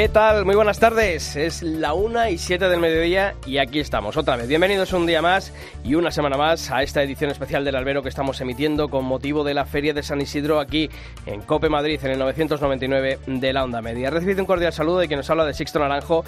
¿Qué tal? Muy buenas tardes. Es la una y siete del mediodía y aquí estamos otra vez. Bienvenidos un día más y una semana más a esta edición especial del Albero que estamos emitiendo con motivo de la Feria de San Isidro aquí en Cope Madrid en el 999 de la Onda Media. Recibido un cordial saludo de quien nos habla de Sixto Naranjo.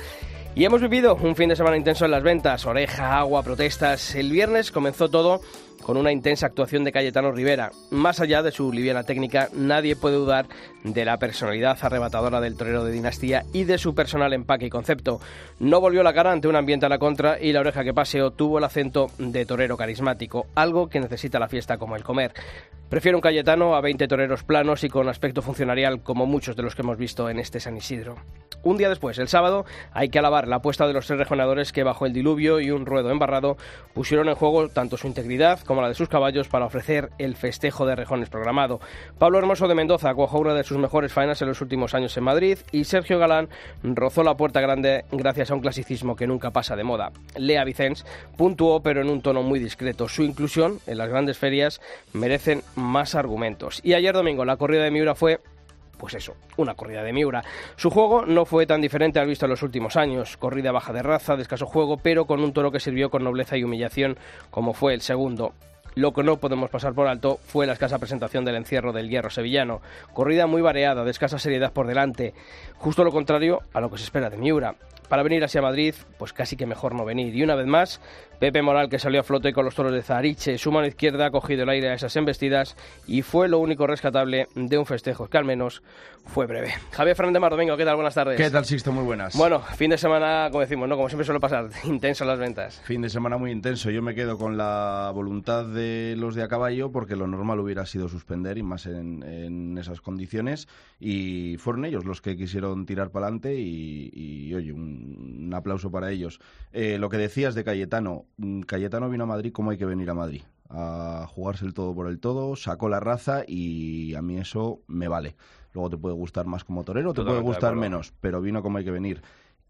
Y hemos vivido un fin de semana intenso en las ventas, oreja, agua, protestas. El viernes comenzó todo con una intensa actuación de Cayetano Rivera. Más allá de su liviana técnica, nadie puede dudar de la personalidad arrebatadora del torero de dinastía y de su personal empaque y concepto. No volvió la cara ante un ambiente a la contra y la oreja que paseó tuvo el acento de torero carismático, algo que necesita la fiesta como el comer. Prefiero un Cayetano a 20 toreros planos y con aspecto funcionarial como muchos de los que hemos visto en este San Isidro. Un día después, el sábado, hay que alabar la apuesta de los tres rejonadores que bajo el diluvio y un ruedo embarrado pusieron en juego tanto su integridad como la de sus caballos para ofrecer el festejo de rejones programado. Pablo Hermoso de Mendoza cuajó una de sus mejores faenas en los últimos años en Madrid y Sergio Galán rozó la puerta grande gracias a un clasicismo que nunca pasa de moda. Lea Vicens puntuó pero en un tono muy discreto. Su inclusión en las grandes ferias merecen más argumentos. Y ayer domingo la corrida de Miura fue pues eso, una corrida de Miura. Su juego no fue tan diferente al visto en los últimos años, corrida baja de raza, de escaso juego, pero con un toro que sirvió con nobleza y humillación como fue el segundo. Lo que no podemos pasar por alto fue la escasa presentación del encierro del hierro sevillano. Corrida muy variada, de escasa seriedad por delante. Justo lo contrario a lo que se espera de Miura. Para venir así a Madrid, pues casi que mejor no venir. Y una vez más, Pepe Moral, que salió a flote con los toros de Zariche, su mano izquierda ha cogido el aire a esas embestidas y fue lo único rescatable de un festejo que al menos fue breve. Javier Fernández Mardomingo, ¿qué tal? Buenas tardes. ¿Qué tal, Sixto? Muy buenas. Bueno, fin de semana, como decimos, ¿no? Como siempre suele pasar, intenso las ventas. Fin de semana muy intenso. Yo me quedo con la voluntad de los de a caballo porque lo normal hubiera sido suspender y más en, en esas condiciones y fueron ellos los que quisieron tirar para adelante y, y, oye, un, un aplauso para ellos. Eh, lo que decías de Cayetano, mm, Cayetano vino a Madrid como hay que venir a Madrid, a jugarse el todo por el todo, sacó la raza y a mí eso me vale. Luego te puede gustar más como torero, te puede Totalmente gustar menos, pero vino como hay que venir.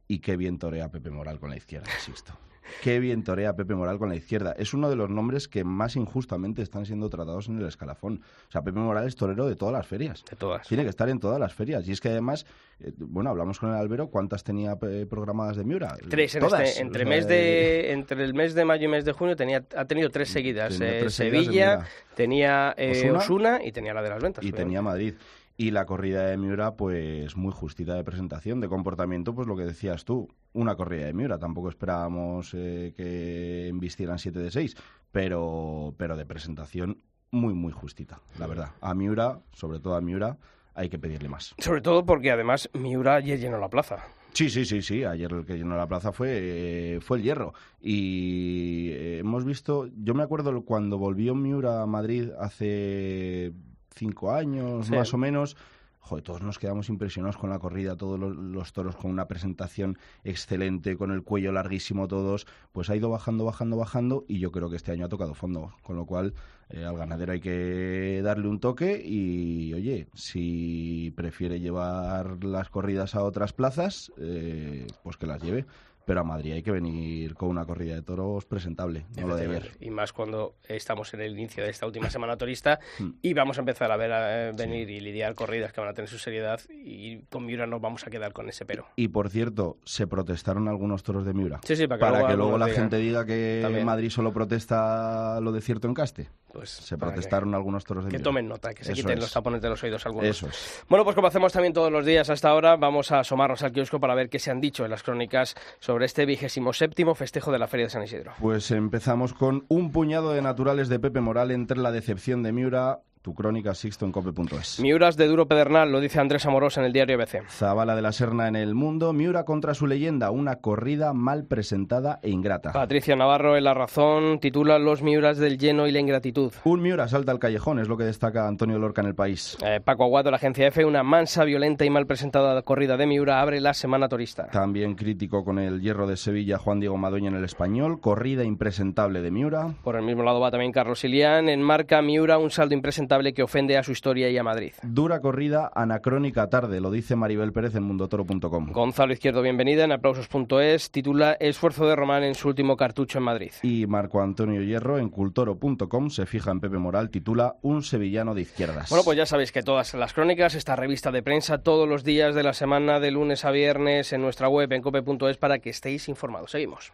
Y qué bien torea Pepe Moral con la izquierda, insisto. Qué bien torea Pepe Moral con la izquierda. Es uno de los nombres que más injustamente están siendo tratados en el escalafón. O sea, Pepe Moral es torero de todas las ferias. De todas. Tiene que estar en todas las ferias. Y es que además, eh, bueno, hablamos con el Albero, ¿cuántas tenía eh, programadas de Miura? Tres en Todas. este, entre, O sea, mes de, entre el mes de mayo y mes de junio tenía, ha tenido tres seguidas. Tenía eh, tres Sevilla, tenía eh, Osuna. Osuna, y tenía la de las ventas. y obviamente. tenía Madrid. Y la corrida de Miura, pues muy justita de presentación, de comportamiento, pues lo que decías tú, una corrida de Miura. Tampoco esperábamos eh, que embistieran 7 de 6, pero, pero de presentación muy, muy justita, la verdad. A Miura, sobre todo a Miura, hay que pedirle más. Sobre todo porque además Miura ayer llenó la plaza. Sí, sí, sí, sí. Ayer el que llenó la plaza fue, eh, fue el hierro. Y eh, hemos visto, yo me acuerdo cuando volvió Miura a Madrid hace cinco años, Sí. más o menos. Joder, todos nos quedamos impresionados con la corrida, todos los, los toros con una presentación excelente, con el cuello larguísimo todos, pues ha ido bajando, bajando, bajando y yo creo que este año ha tocado fondo, con lo cual eh, al ganadero hay que darle un toque y, oye, si prefiere llevar las corridas a otras plazas, eh, pues que las lleve. Pero a Madrid hay que venir con una corrida de toros presentable, no lo de ayer. Y más cuando estamos en el inicio de esta última semana turista Mm. y vamos a empezar a ver a, eh, venir y lidiar corridas que van a tener su seriedad y con Miura nos vamos a quedar con ese pero. Y por cierto, se protestaron algunos toros de Miura. Sí, sí, para que para luego que luego algunos la digan. gente diga que También. Madrid solo protesta lo de cierto encaste. Pues Se que- protestaron algunos toros de Que Miura. tomen nota, que se Eso quiten es. los tapones de los oídos algunos. Eso es. Bueno, pues como hacemos también todos los días hasta ahora, vamos a asomarnos al kiosco para ver qué se han dicho en las crónicas sobre este vigésimo séptimo festejo de la Feria de San Isidro. Pues empezamos con un puñado de naturales de Pepe Moral entre la decepción de Miura, Tu crónica Sixto en cope.es. Miuras de duro pedernal, lo dice Andrés Amorós en el diario ABC. Zabala de la Serna en el mundo. Miura contra su leyenda. Una corrida mal presentada e ingrata. Patricia Navarro en La Razón titula Los Miuras del lleno y la ingratitud. Un Miura salta al callejón, es lo que destaca Antonio Lorca en el país. Eh, Paco Aguado, la agencia F, una mansa, violenta y mal presentada corrida de Miura abre la semana turista. También crítico con el hierro de Sevilla Juan Diego Madoña en el español. Corrida impresentable de Miura. Por el mismo lado va también Carlos Ilián. En marca Miura un saldo impresentable que ofende a su historia y a Madrid. Dura corrida, anacrónica tarde, lo dice Maribel Pérez en mundotoro.com. Gonzalo Izquierdo, bienvenida en aplausos.es. Titula Esfuerzo de Román en su último cartucho en Madrid. Y Marco Antonio Hierro en cultoro.com se fija en Pepe Moral, titula Un sevillano de izquierdas. Bueno, pues ya sabéis que todas las crónicas, esta revista de prensa, todos los días de la semana, de lunes a viernes, en nuestra web en cope.es para que estéis informados. Seguimos.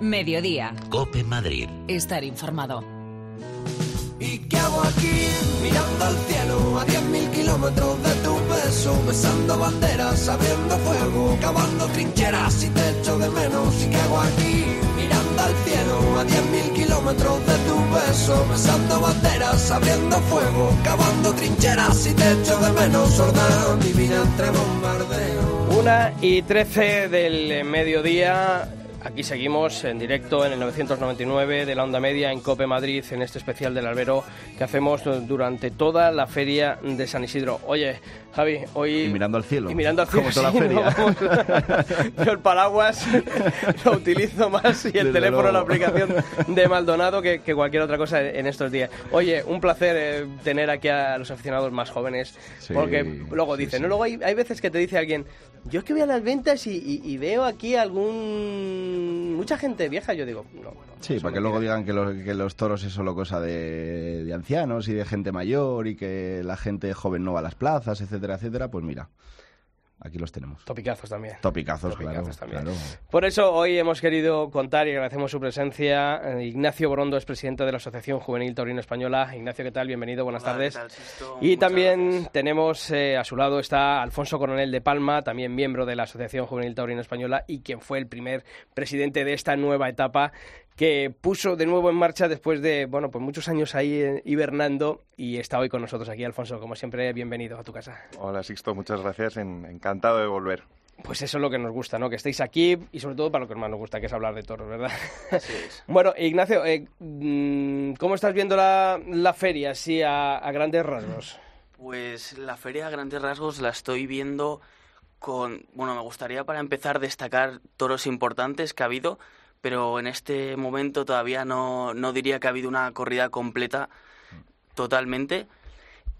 Mediodía. Cope Madrid. Estar informado. ¿Y qué hago aquí? Mirando al cielo a 10.000 kilómetros de tu beso, besando banderas, abriendo fuego, cavando trincheras y te echo de menos. ¿Y qué hago aquí? Mirando al cielo a 10.000 kilómetros de tu beso, besando banderas, abriendo fuego, cavando trincheras y te echo de menos. Sorda divina entre bombardeos. Una y trece del mediodía. Aquí seguimos en directo en el 999 de la onda media en Cope Madrid, en este especial del albero que hacemos durante toda la feria de San Isidro. Oye, Javi, hoy... Y mirando al cielo. Y mirando al cielo. Como toda la feria. no. Yo el paraguas lo utilizo más y el Desde teléfono, luego. la aplicación de Maldonado que, que cualquier otra cosa en estos días. Oye, un placer eh, tener aquí a los aficionados más jóvenes, Sí, porque luego dicen, sí. ¿no? Luego hay, hay veces que te dice alguien, yo es que voy a las ventas y, y- y veo aquí algún... mucha gente vieja, yo digo, no. no, Sí, para que luego digan que los, que los toros es solo cosa de, de ancianos y de gente mayor y que la gente joven no va a las plazas, etcétera, etcétera, pues mira, aquí los tenemos. Topicazos también. Topicazos, Topicazos claro, también. claro. Por eso hoy hemos querido contar y agradecemos su presencia. eh, Ignacio Borondo es presidente de la Asociación Juvenil Taurino Española. Ignacio, ¿qué tal? Bienvenido, buenas Hola, tardes. ¿qué tal, Sisto? Y Muchas también gracias. tenemos eh, a su lado está Alfonso Coronel de Palma, también miembro de la Asociación Juvenil Taurino Española y quien fue el primer presidente de esta nueva etapa que puso de nuevo en marcha después de bueno pues muchos años ahí eh, hibernando y está hoy con nosotros aquí Alfonso. Como siempre bienvenido a tu casa. Hola Sixto, muchas gracias, en- encantado de volver. pues eso es lo que nos gusta no que estéis aquí y sobre todo para lo que más nos gusta que es hablar de toros verdad Así es. bueno Ignacio eh, mm, cómo estás viendo la, la feria así a, a grandes rasgos Pues la feria a grandes rasgos la estoy viendo con... Bueno, me gustaría para empezar destacar toros importantes que ha habido, pero en este momento todavía no, no diría que ha habido una corrida completa totalmente.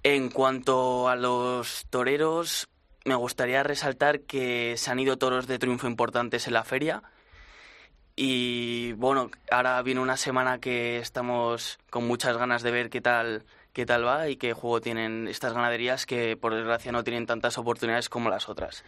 En cuanto a los toreros, me gustaría resaltar que se han ido toros de triunfo importantes en la feria. Y bueno, ahora viene una semana que estamos con muchas ganas de ver qué tal, qué tal va y qué juego tienen estas ganaderías que por desgracia no tienen tantas oportunidades como las otras.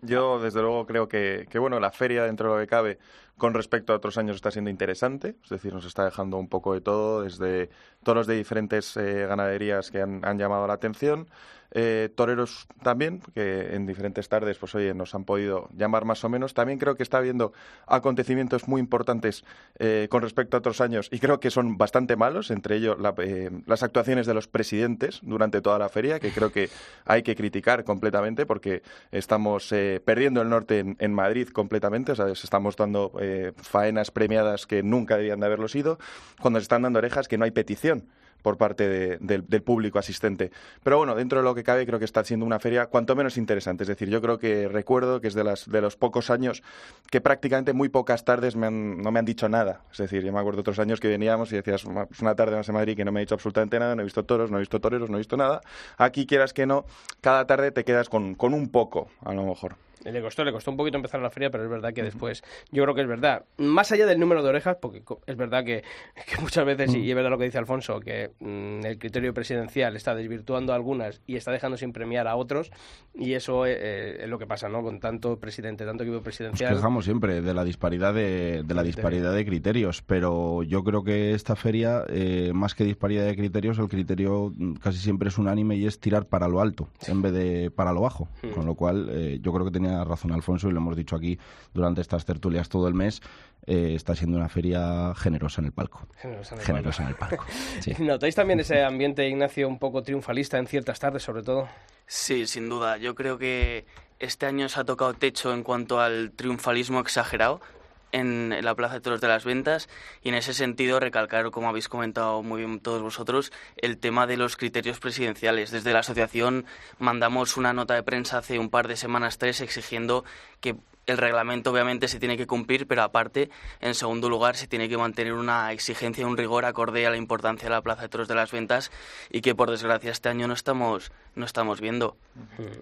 Yo, desde luego, creo que, que, bueno, la feria, dentro de lo que cabe, con respecto a otros años, está siendo interesante. Es decir, nos está dejando un poco de todo, desde toros de diferentes eh, ganaderías que han llamado la atención. Eh, toreros también, que en diferentes tardes, pues oye, nos han podido llamar más o menos. También creo que está habiendo acontecimientos muy importantes eh, con respecto a otros años y creo que son bastante malos, entre ellos la- eh, las actuaciones de los presidentes durante toda la feria, que creo que hay que criticar completamente porque estamos eh, perdiendo el norte en, Madrid completamente, o sea, se estamos dando eh, faenas premiadas que nunca debían de haberlo sido, cuando se están dando orejas que no hay petición por parte de- del, público asistente. Pero bueno, dentro de lo que cabe, creo que está siendo una feria cuanto menos interesante. Es decir, yo creo que recuerdo que es de, las, de los pocos años que prácticamente muy pocas tardes me han- no me han dicho nada. Es decir, yo me acuerdo otros años que veníamos y decías, "Ma- es una tarde más en Madrid que no me ha dicho absolutamente nada, no he visto toros, no he visto toreros, no he visto nada. Aquí, quieras que no, cada tarde te quedas con, con un poco, a lo mejor. Le costó, le costó un poquito empezar la feria, pero es verdad que después, yo creo que es verdad. Más allá del número de orejas, porque es verdad que, que muchas veces, y es verdad lo que dice Alfonso, que mm, el criterio presidencial está desvirtuando a algunas y está dejando sin premiar a otros, y eso eh, eh, es lo que pasa, ¿no? Con tanto presidente, tanto equipo Nos presidencial. quejamos siempre de la disparidad de, de la disparidad de criterios, pero yo creo que esta feria, eh, más que disparidad de criterios, el criterio mm, casi siempre es unánime y es tirar para lo alto en vez de para lo bajo. Hmm. Con lo cual, eh, yo creo que tenía tiene razón Alfonso y lo hemos dicho aquí durante estas tertulias todo el mes. Eh, está siendo una feria generosa en el palco. Generosa en el Generosa en palco. el palco. sí. ¿Notáis también ese ambiente, Ignacio, un poco triunfalista en ciertas tardes, sobre todo? Sí, sin duda. Yo creo que este año se ha tocado techo en cuanto al triunfalismo exagerado en la Plaza de Toros de las Ventas y en ese sentido recalcar, como habéis comentado muy bien todos vosotros, el tema de los criterios presidenciales. Desde la asociación mandamos una nota de prensa hace un par de semanas, tres, exigiendo que el reglamento obviamente se tiene que cumplir, pero aparte, en segundo lugar, se tiene que mantener una exigencia un rigor acorde a la importancia de la Plaza de Toros de las Ventas y que por desgracia este año no estamos, no estamos viendo.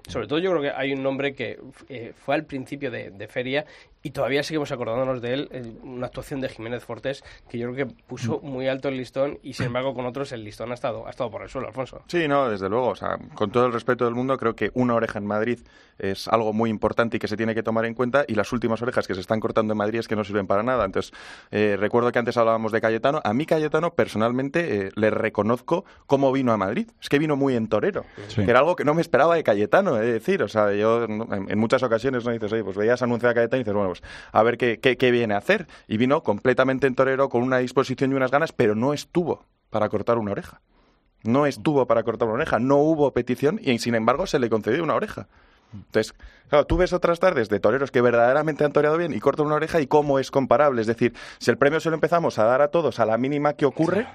Sobre todo yo creo que hay un nombre que eh, fue al principio de, de feria y todavía seguimos acordándonos de él, una actuación de Jiménez Fortés que yo creo que puso muy alto el listón y sin embargo con otros el listón ha estado, ha estado por el suelo, Alfonso. Sí, no, desde luego. O sea, con todo el respeto del mundo, creo que una oreja en Madrid es algo muy importante y que se tiene que tomar en cuenta. Y las últimas orejas que se están cortando en Madrid es que no sirven para nada. Entonces, eh, recuerdo que antes hablábamos de Cayetano. A mí, Cayetano, personalmente, eh, le reconozco cómo vino a Madrid. Es que vino muy en torero. Sí. Que era algo que no me esperaba de Cayetano, es decir. O sea, yo en, en muchas ocasiones no dices, oye, pues veías anunciar a Cayetano y dices, bueno, a ver qué viene a hacer. Y vino completamente en torero, con una disposición y unas ganas, pero no estuvo para cortar una oreja. No estuvo para cortar una oreja, no hubo petición y sin embargo se le concedió una oreja. Entonces, claro, tú ves otras tardes de toreros que verdaderamente han toreado bien y cortan una oreja y cómo es comparable. Es decir, si el premio se lo empezamos a dar a todos a la mínima que ocurre,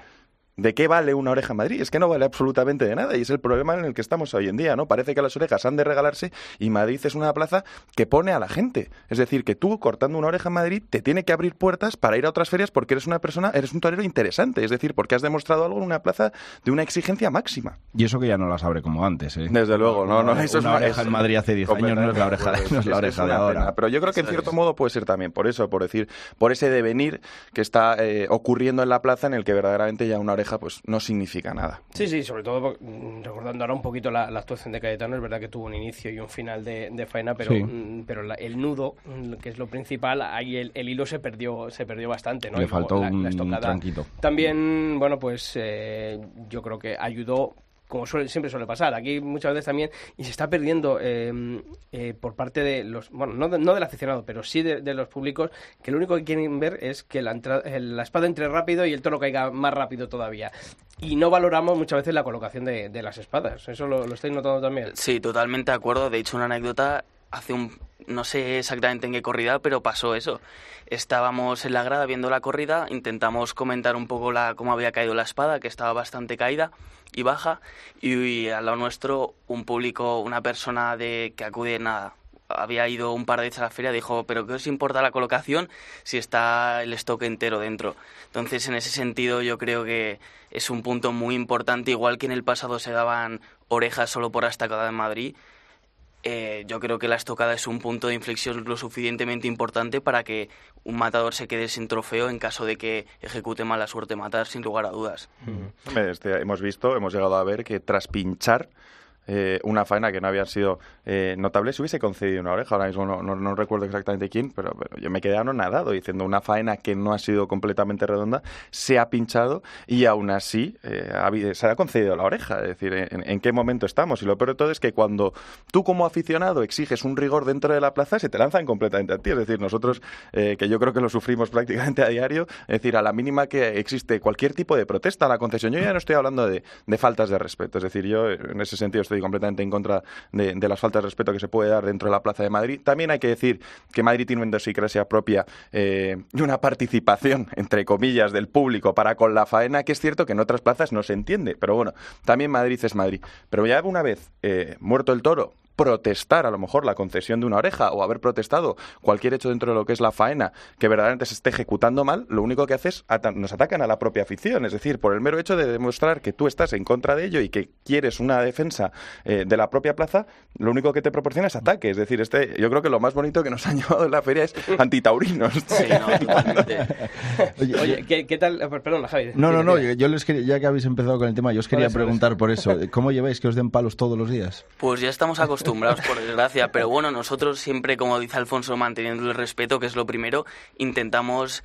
¿de qué vale una oreja en Madrid? Es que no vale absolutamente de nada y es el problema en el que estamos hoy en día, ¿no? Parece que las orejas han de regalarse y Madrid es una plaza que pone a la gente. Es decir, que tú cortando una oreja en Madrid te tiene que abrir puertas para ir a otras ferias porque eres una persona, eres un torero interesante. Es decir, porque has demostrado algo en una plaza de una exigencia máxima. Y eso que ya no las abre como antes, ¿eh? Desde luego, no, no, eso es una una- oreja es- en Madrid hace 10 años no es la oreja, no es la es- oreja es de ahora. pena. Pero yo creo que en cierto es. modo puede ser también por eso, por decir, por ese devenir que está eh, ocurriendo en la plaza en el que verdaderamente ya una oreja pues no significa nada. Sí, sí, sobre todo mm, recordando ahora un poquito la, la actuación de Cayetano, es verdad que tuvo un inicio y un final de, de faena, pero, Sí. mm, pero la- el nudo, mm, que es lo principal, ahí el, el hilo se perdió, se perdió bastante, ¿no? Le faltó la- un tranquito. También, bueno, pues eh, yo creo que ayudó como suele- siempre suele pasar, aquí muchas veces también, y se está perdiendo eh, eh, por parte de los, bueno, no, de- no del aficionado, pero sí de, los públicos, que lo único que quieren ver es que la, entra- el- la espada entre rápido y el toro caiga más rápido todavía. Y no valoramos muchas veces la colocación de, de las espadas, eso lo, lo estáis notando también. Sí, totalmente de acuerdo. De hecho, una anécdota, hace un, no sé exactamente en qué corrida, pero pasó eso. Estábamos en la grada viendo la corrida, intentamos comentar un poco la, cómo había caído la espada, que estaba bastante caída y baja, y, al lado nuestro un público, una persona de que acude nada. Había ido un par de veces a la feria, dijo, pero ¿qué os importa la colocación si está el stock entero dentro? Entonces, en ese sentido, yo creo que es un punto muy importante, igual que en el pasado se daban orejas solo por la estacada en Madrid, eh, yo creo que la estocada es un punto de inflexión lo suficientemente importante para que un matador se quede sin trofeo en caso de que ejecute mala suerte matar, sin lugar a dudas. Este, hemos visto, hemos llegado a ver que tras pinchar eh, una faena que no había sido eh, notable, se hubiese concedido una oreja. Ahora mismo no, no, recuerdo exactamente quién, pero, pero yo me quedé anonadado diciendo una faena que no ha sido completamente redonda, se ha pinchado y aún así eh, se ha concedido la oreja. Es decir, en, en qué momento estamos. Y lo peor de todo es que cuando tú como aficionado exiges un rigor dentro de la plaza, se te lanzan completamente a ti. Es decir, nosotros, eh, que yo creo que lo sufrimos prácticamente a diario, es decir, a la mínima que existe cualquier tipo de protesta a la concesión, yo ya no estoy hablando de, de faltas de respeto. Es decir, yo en ese sentido estoy completamente en contra de, las faltas de respeto que se puede dar dentro de la Plaza de Madrid. También hay que decir que Madrid tiene una idiosincrasia propia eh, y una participación, entre comillas, del público para con la faena, que es cierto que en otras plazas no se entiende. Pero bueno, también Madrid es Madrid. Pero ya una vez eh, muerto el toro, protestar a lo mejor la concesión de una oreja o haber protestado cualquier hecho dentro de lo que es la faena que verdaderamente se esté ejecutando mal, lo único que hace es ata- nos atacan a la propia afición. Es decir, por el mero hecho de demostrar que tú estás en contra de ello y que quieres una defensa eh, de la propia plaza, lo único que te proporciona es ataque. Es decir, este, yo creo que lo más bonito que nos han llevado en la feria es antitaurinos. Sí, no, totalmente. Oye, ¿qué, qué tal? eh, Perdón, Javi. No, no, no, yo, yo les quería, ya que habéis empezado con el tema, yo os quería preguntar por eso. ¿Cómo lleváis que os den palos todos los días? Pues ya estamos acostumbrados, por desgracia, pero bueno, nosotros siempre, como dice Alfonso, manteniendo el respeto, que es lo primero, intentamos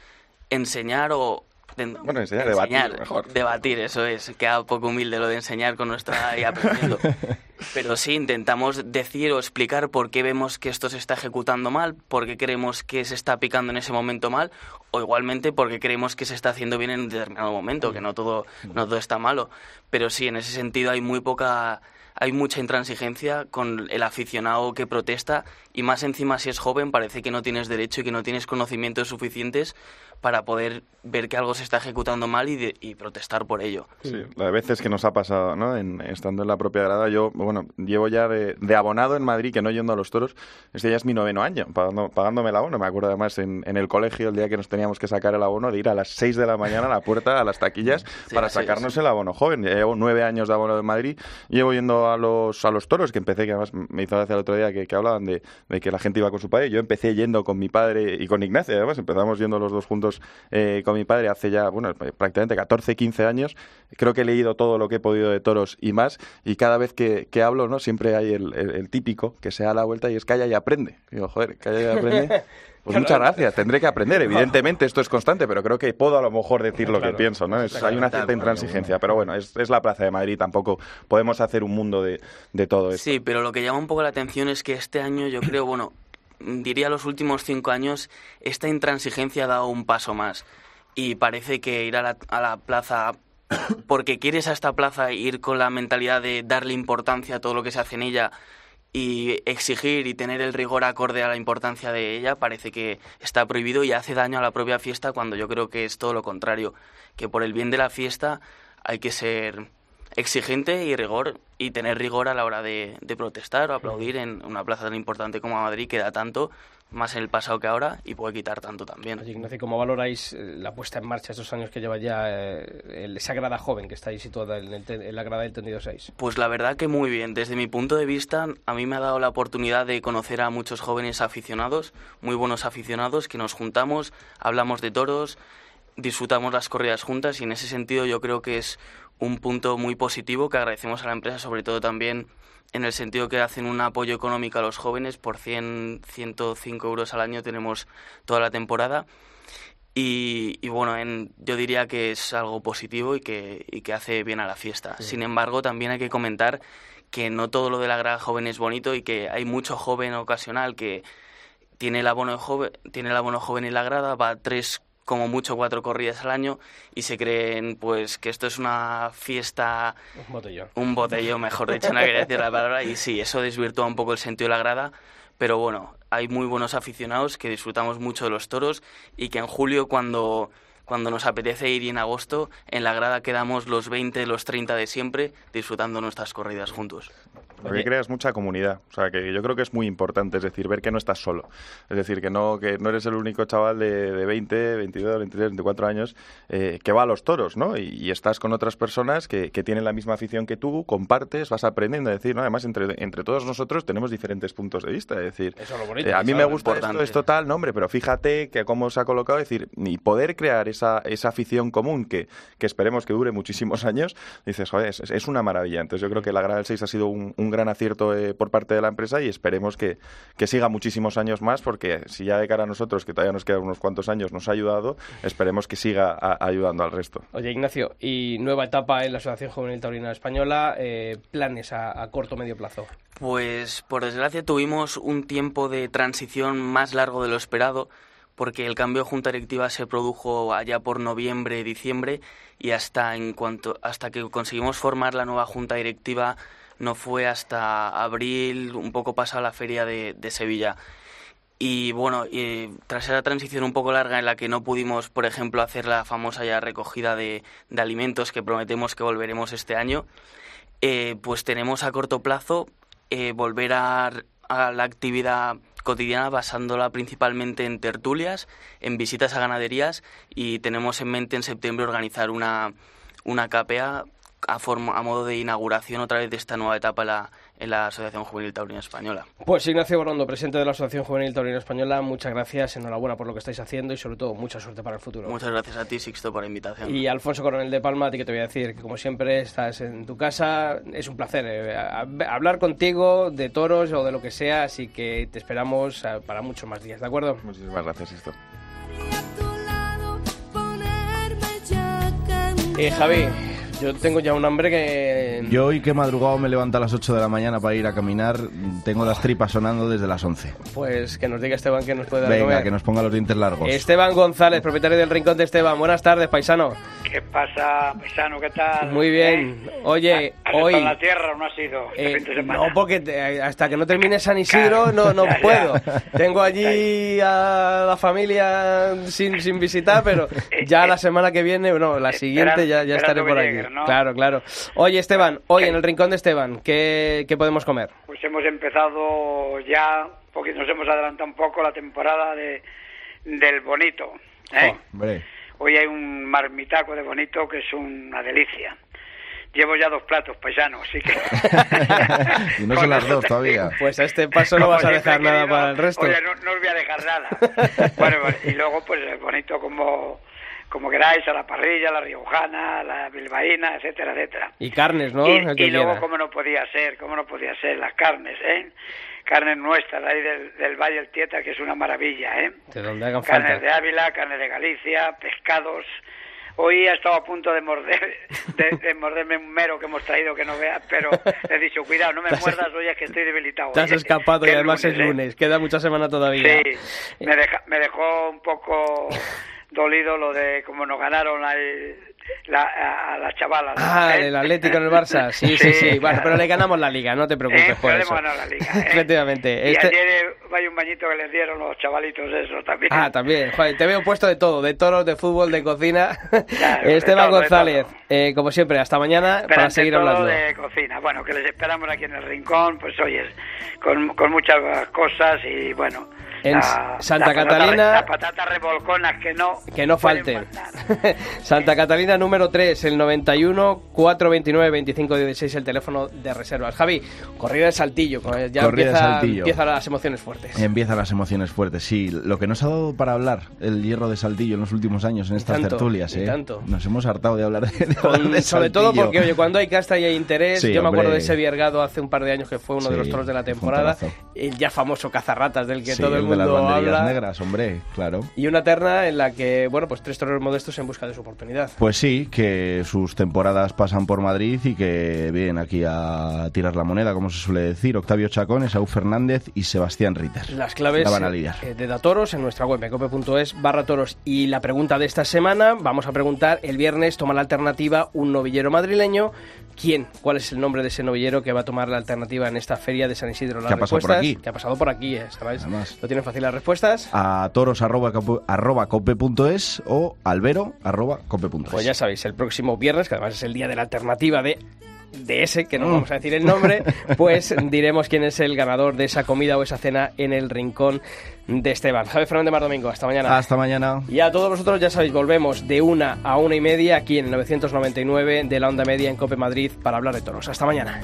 enseñar o... de- Bueno, enseñar, debatir, mejor. Debatir, eso es, queda poco humilde lo de enseñar con nuestra y aprendiendo. pero sí intentamos decir o explicar por qué vemos que esto se está ejecutando mal, por qué creemos que se está picando en ese momento mal, o igualmente porque creemos que se está haciendo bien en un determinado momento, que no todo, no todo está malo. Pero sí, en ese sentido hay muy poca hay mucha intransigencia con el aficionado que protesta y más encima si es joven parece que no tienes derecho y que no tienes conocimientos suficientes para poder ver que algo se está ejecutando mal y, de- y protestar por ello. Sí, la de veces que nos ha pasado, ¿no? En, estando en la propia grada, yo, bueno, llevo ya de, de abonado en Madrid, que no yendo a los toros, este ya es mi noveno año, pagando, pagándome el abono. Me acuerdo además en, en el colegio, el día que nos teníamos que sacar el abono, de ir a las 6 de la mañana a la puerta, a las taquillas, Sí, para es. sacarnos el abono joven. Ya llevo nueve años de abono en Madrid, llevo yendo a los, a los toros, que empecé, que además me hizo gracia el otro día que, que hablaban de, de que la gente iba con su padre. Yo empecé yendo con mi padre y con Ignacia, además empezamos yendo los dos juntos eh, con mi padre hace ya, bueno, prácticamente 14, 15 años. Creo que he leído todo lo que he podido de toros y más, y cada vez que, que hablo, ¿no? Siempre hay el, el- el típico que se da la vuelta y es calla y aprende. Digo, joder, calla y aprende. Pues muchas gracias, tendré que aprender. Evidentemente esto es constante, pero creo que puedo a lo mejor decir lo que Claro. pienso, ¿no? Es- hay una cierta Claro. intransigencia, pero bueno, es, es la Plaza de Madrid, tampoco podemos hacer un mundo de, de todo esto. Sí, pero lo que llama un poco la atención es que este año yo creo, bueno, diría los últimos cinco años, esta intransigencia ha dado un paso más. Y parece que ir a la, a la plaza porque quieres a esta plaza ir con la mentalidad de darle importancia a todo lo que se hace en ella y exigir y tener el rigor acorde a la importancia de ella parece que está prohibido y hace daño a la propia fiesta cuando yo creo que es todo lo contrario, que por el bien de la fiesta hay que ser exigente y rigor y tener rigor a la hora de, de protestar o aplaudir en una plaza tan importante como Madrid que da tanto, más en el pasado que ahora y puede quitar tanto también. Oye, Ignacio, ¿cómo valoráis eh, la puesta en marcha estos años que lleva ya eh, el- esa grada joven que está ahí situada en, el te- en la grada del tendido 6? Pues la verdad que muy bien. Desde mi punto de vista, a mí me ha dado la oportunidad de conocer a muchos jóvenes aficionados, muy buenos aficionados, que nos juntamos, hablamos de toros, disfrutamos las corridas juntas y en ese sentido yo creo que es un punto muy positivo que agradecemos a la empresa, sobre todo también en el sentido que hacen un apoyo económico a los jóvenes. Por 100, 105 euros al año tenemos toda la temporada. Y, y bueno, en- yo diría que es algo positivo y que, y que hace bien a la fiesta. Sin embargo, también hay que comentar que no todo lo de la grada joven es bonito y que hay mucho joven ocasional que tiene el abono joven, tiene el abono joven en la grada, va tres como mucho cuatro corridas al año y se creen pues que esto es una fiesta Un botellón. un botellón, mejor dicho, no quería decir la palabra, y sí, eso desvirtúa un poco el sentido de la grada, pero bueno, hay muy buenos aficionados que disfrutamos mucho de los toros y que en julio cuando, cuando nos apetece ir y en agosto, en la grada quedamos los 20, los 30 de siempre disfrutando nuestras corridas juntos. Porque creas mucha comunidad. O sea, que yo creo que es muy importante, es decir, ver que no estás solo. Es decir, que no, que no eres el único chaval de, de 20, 22, 23, 24 años eh, que va a los toros, ¿no? Y, y estás con otras personas que, que tienen la misma afición que tú, compartes, vas aprendiendo. Es decir, ¿no? además, entre, entre todos nosotros tenemos diferentes puntos de vista. Es decir, Eso es lo bonito. eh, a mí me gusta esto, esto tal, no, hombre, pero fíjate que cómo se ha colocado, es decir, y poder crear esa, esa afición común que, que esperemos que dure muchísimos años, dices, joder, es, es una maravilla. Entonces yo creo que la Grada del 6 ha sido un, un gran acierto eh, por parte de la empresa y esperemos que, que siga muchísimos años más, porque si ya de cara a nosotros, que todavía nos quedan unos cuantos años, nos ha ayudado, esperemos que siga a- ayudando al resto. Oye, Ignacio, y nueva etapa en la Asociación Juvenil Taurina Española, eh, planes a, a corto o medio plazo. Pues por desgracia tuvimos un tiempo de transición más largo de lo esperado porque el cambio de junta directiva se produjo allá por noviembre, diciembre y hasta en cuanto hasta que conseguimos formar la nueva junta directiva no fue hasta abril, un poco pasada la feria de, Sevilla. Y bueno, tras esa transición un poco larga en la que no pudimos, por ejemplo, hacer la famosa ya recogida de, de alimentos que prometemos que volveremos este año, eh, pues tenemos a corto plazo eh, volver a, a la actividad cotidiana basándola principalmente en tertulias, en visitas a ganaderías y tenemos en mente en septiembre organizar una, una KPA a, forma, a modo de inauguración otra vez de esta nueva etapa en la, en la Asociación Juvenil Taurina Española. Pues Ignacio Borondo, presidente de la Asociación Juvenil Taurina Española, muchas gracias, enhorabuena por lo que estáis haciendo y sobre todo mucha suerte para el futuro. Muchas gracias a ti, Sixto, por la invitación. Y Alfonso Coronel de Palma, a ti que te voy a decir que como siempre estás en tu casa, es un placer eh, hablar contigo de toros o de lo que sea, así que te esperamos eh, para muchos más días, ¿de acuerdo? Muchísimas gracias, esto. a tu lado, ponerme ya a cantar. Eh, Javi, yo tengo ya un hambre que Yo hoy que he madrugado me levanto a las 8 de la mañana para ir a caminar, tengo las tripas sonando desde las 11. Pues que nos diga Esteban que nos puede dar Venga, comer. que nos ponga los dientes largos. Esteban González, propietario del Rincón de Esteban. Buenas tardes, paisano. ¿Qué pasa, paisano? ¿Qué tal? Muy bien. ¿Eh? Oye, ¿Has hoy... estado en la tierra o no has ido este Eh, fin de semana? no, porque te- hasta que no termine San Isidro Claro. no, no Ya, ya. puedo. Tengo allí a la familia sin, sin visitar, pero ya la semana que viene, no, la siguiente ya, ya estaré por aquí. Claro, claro. Oye, Esteban, hoy ¿Qué? en el rincón de Esteban, ¿qué, qué podemos comer? Pues hemos empezado ya, porque nos hemos adelantado un poco la temporada de del bonito. ¿eh? Oh. Hoy hay un marmitaco de bonito que es una delicia. Llevo ya dos platos, paisano, así que... Y no son las dos todavía. Pues a este paso no vas a dejar nada querido, para el resto. Oye, no, no os voy a dejar nada. bueno, bueno, y luego, pues, el bonito como, como queráis, a la parrilla, la riojana, la bilbaína, etcétera, etcétera. Y carnes, ¿no? Y, luego, como no podía ser, como no podía ser, las carnes, ¿eh? Carnes nuestras, ahí del, del Valle del Tieta, que es una maravilla, ¿eh? De donde hagan Carnes falta. de Ávila, carnes de Galicia, pescados. Hoy he estado a punto de morder, de, de morderme un mero que hemos traído que no veas, pero he dicho, cuidado, no me muerdas, oye, es que estoy debilitado. Te has oye, escapado y además es ¿eh? lunes. Queda mucha semana todavía. Sí, me, deja- me dejó un poco dolido lo de cómo nos ganaron la, la- a, la chavala. Ah, ¿eh? el Atlético en el Barça. Sí, sí, sí. Bueno, claro. pero le ganamos la liga, no te preocupes Eh, por pero eso. hemos ganado la liga, ¿eh? Efectivamente. Y Este- ayer eh, vaya un bañito que les dieron los chavalitos esos también. Ah, también. Joder, te veo puesto de todo, de toros, de fútbol, de cocina. Claro, Esteban todo, González, eh, como siempre, hasta mañana para seguir todo hablando. de cocina. Bueno, que les esperamos aquí en el rincón, pues oyes, con, con muchas cosas y bueno. En la- Santa la patata- Catalina- Las patatas revolconas que no. Que no falten. Santa Catalina número 3, el 91 429 2516, el teléfono de reservas. Javi, corrida de saltillo. Ya Corrida empieza, Saltillo. empiezan las emociones fuertes. Empiezan las emociones fuertes, sí. Lo que nos ha dado para hablar el hierro de Saltillo en los últimos años en estas tanto, tertulias, y ¿eh? tanto. Nos hemos hartado de hablar de, de Con- hablar de sobre todo porque, oye, cuando hay casta y hay interés, Sí, yo me acuerdo de ese Viergado hace un par de años que fue uno de los toros de la temporada, el ya famoso cazarratas del que Sí, todo el el de las banderillas habla. negras, hombre, claro. Y una terna en la que, bueno, pues tres toreros modestos en busca de su oportunidad. Pues sí, que sus temporadas pasan por Madrid y que vienen aquí a tirar la moneda, como se suele decir. Octavio Chacón, Esaú Fernández y Sebastián Ritter. Las claves La van a lidiar. eh, de Datoros en nuestra web, ecope.es barra toros. Y la pregunta de esta semana, vamos a preguntar, el viernes toma la alternativa un novillero madrileño. ¿Quién? ¿Cuál es el nombre de ese novillero que va a tomar la alternativa en esta feria de San Isidro? Las ¿Qué ha pasado por aquí? Que ha pasado por aquí, eh. Además. ¿Lo tienen fácil las respuestas? A toros arroba, cope- arroba cope.es o albero arroba cope.es. Pues ya sabéis, el próximo viernes, que además es el día de la alternativa de, de ese, que no Mm. vamos a decir el nombre, pues diremos quién es el ganador de esa comida o esa cena en el rincón de Esteban. Javier Fernández Mar Domingo, hasta mañana. Hasta mañana. Y a todos vosotros, ya sabéis, volvemos de una a una y media aquí en el 999 de la Onda Media en Cope Madrid para hablar de toros. Hasta mañana.